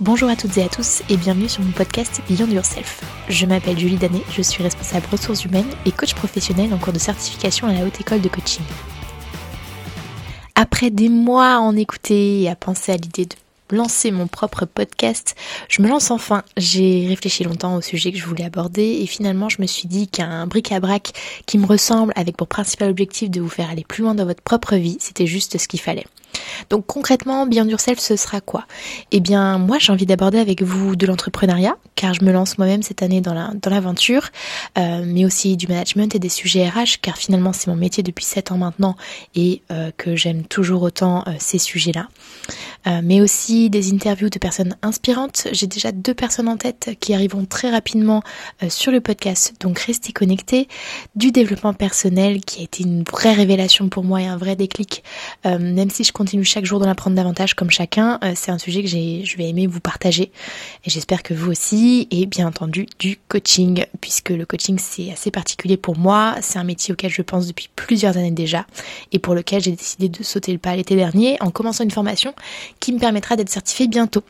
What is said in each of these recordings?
Bonjour à toutes et à tous et bienvenue sur mon podcast Beyond Yourself. Je m'appelle Julie Danet, je suis responsable ressources humaines et coach professionnel en cours de certification à la Haute École de Coaching. Après des mois à en écouter et à penser à l'idée de lancer mon propre podcast, je me lance enfin. J'ai réfléchi longtemps au sujet que je voulais aborder et finalement je me suis dit qu'un bric-à-brac qui me ressemble avec pour principal objectif de vous faire aller plus loin dans votre propre vie, c'était juste ce qu'il fallait. Donc concrètement, Beyond Yourself, ce sera quoi? Eh bien, moi, j'ai envie d'aborder avec vous de l'entrepreneuriat, car je me lance moi-même cette année dans la dans l'aventure, euh, mais aussi du management et des sujets RH, car finalement, c'est mon métier depuis 7 ans maintenant et euh, que j'aime toujours autant euh, ces sujets-là. mais aussi des interviews de personnes inspirantes. J'ai déjà deux personnes en tête qui arriveront très rapidement sur le podcast, donc restez connectés. Du développement personnel qui a été une vraie révélation pour moi et un vrai déclic, même si je continue chaque jour d'en apprendre davantage comme chacun. Euh, c'est un sujet que je vais aimer vous partager et j'espère que vous aussi et bien entendu du coaching puisque le coaching c'est assez particulier pour moi. C'est un métier auquel je pense depuis plusieurs années déjà et pour lequel j'ai décidé de sauter le pas l'été dernier en commençant une formation qui me permettra d'être certifiée bientôt.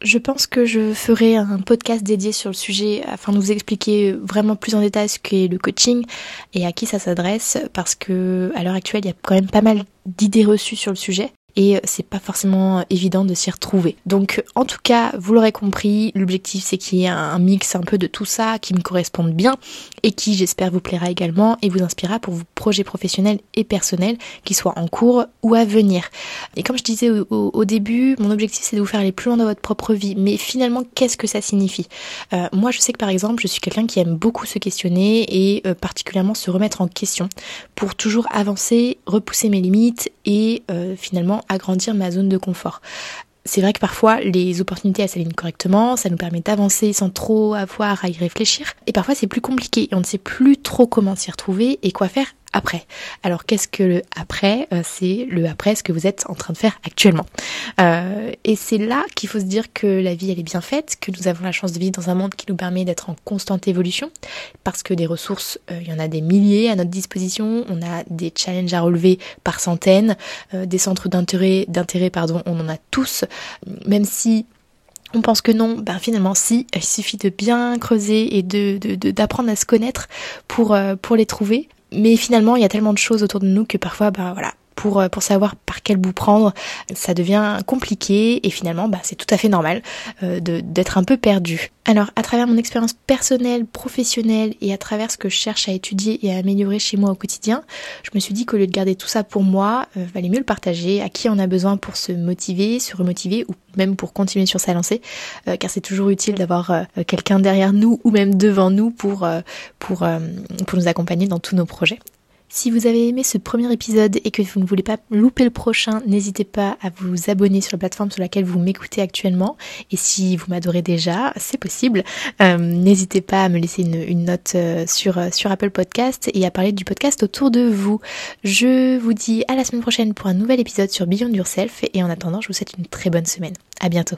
Je pense que je ferai un podcast dédié sur le sujet afin de vous expliquer vraiment plus en détail ce qu'est le coaching et à qui ça s'adresse parce que à l'heure actuelle il y a quand même pas mal d'idées reçues sur le sujet et c'est pas forcément évident de s'y retrouver. Donc en tout cas, vous l'aurez compris, l'objectif c'est qu'il y ait un mix un peu de tout ça qui me corresponde bien et qui j'espère vous plaira également et vous inspirera pour vos projets professionnels et personnels qui soient en cours ou à venir. Et comme je disais au, début, mon objectif c'est de vous faire aller plus loin dans votre propre vie. Mais finalement, qu'est-ce que ça signifie? Euh, Moi je sais que par exemple, je suis quelqu'un qui aime beaucoup se questionner et euh, particulièrement se remettre en question pour toujours avancer, repousser mes limites et euh, finalement agrandir ma zone de confort. C'est vrai que parfois les opportunités s'alignent correctement, ça nous permet d'avancer sans trop avoir à y réfléchir. Et parfois c'est plus compliqué et on ne sait plus trop comment s'y retrouver et quoi faire après. Alors qu'est-ce que le après? Euh, C'est le après ce que vous êtes en train de faire actuellement. Euh, et c'est là qu'il faut se dire que la vie elle est bien faite, que nous avons la chance de vivre dans un monde qui nous permet d'être en constante évolution, parce que des ressources, euh, il y en a des milliers à notre disposition, on a des challenges à relever par centaines, des centres d'intérêt, d'intérêt pardon, on en a tous, même si on pense que non, ben finalement si, il suffit de bien creuser et de d'apprendre à se connaître pour, pour les trouver mais finalement, il y a tellement de choses autour de nous que parfois, bah voilà, pour, euh, pour savoir par quel bout prendre, ça devient compliqué et finalement bah, c'est tout à fait normal euh, d'être un peu perdu. Alors à travers mon expérience personnelle, professionnelle et à travers ce que je cherche à étudier et à améliorer chez moi au quotidien, je me suis dit qu'au lieu de garder tout ça pour moi, euh, valait mieux le partager à qui on a besoin pour se motiver, se remotiver ou même pour continuer sur sa lancée, euh, car c'est toujours utile d'avoir quelqu'un derrière nous ou même devant nous pour, pour nous accompagner dans tous nos projets. Si vous avez aimé ce premier épisode et que vous ne voulez pas louper le prochain, n'hésitez pas à vous abonner sur la plateforme sur laquelle vous m'écoutez actuellement. Et si vous m'adorez déjà, c'est possible. Euh, n'hésitez pas à me laisser une, note euh, sur, euh, sur Apple Podcast et à parler du podcast autour de vous. Je vous dis à la semaine prochaine pour un nouvel épisode sur Beyond Yourself et en attendant, je vous souhaite une très bonne semaine. À bientôt.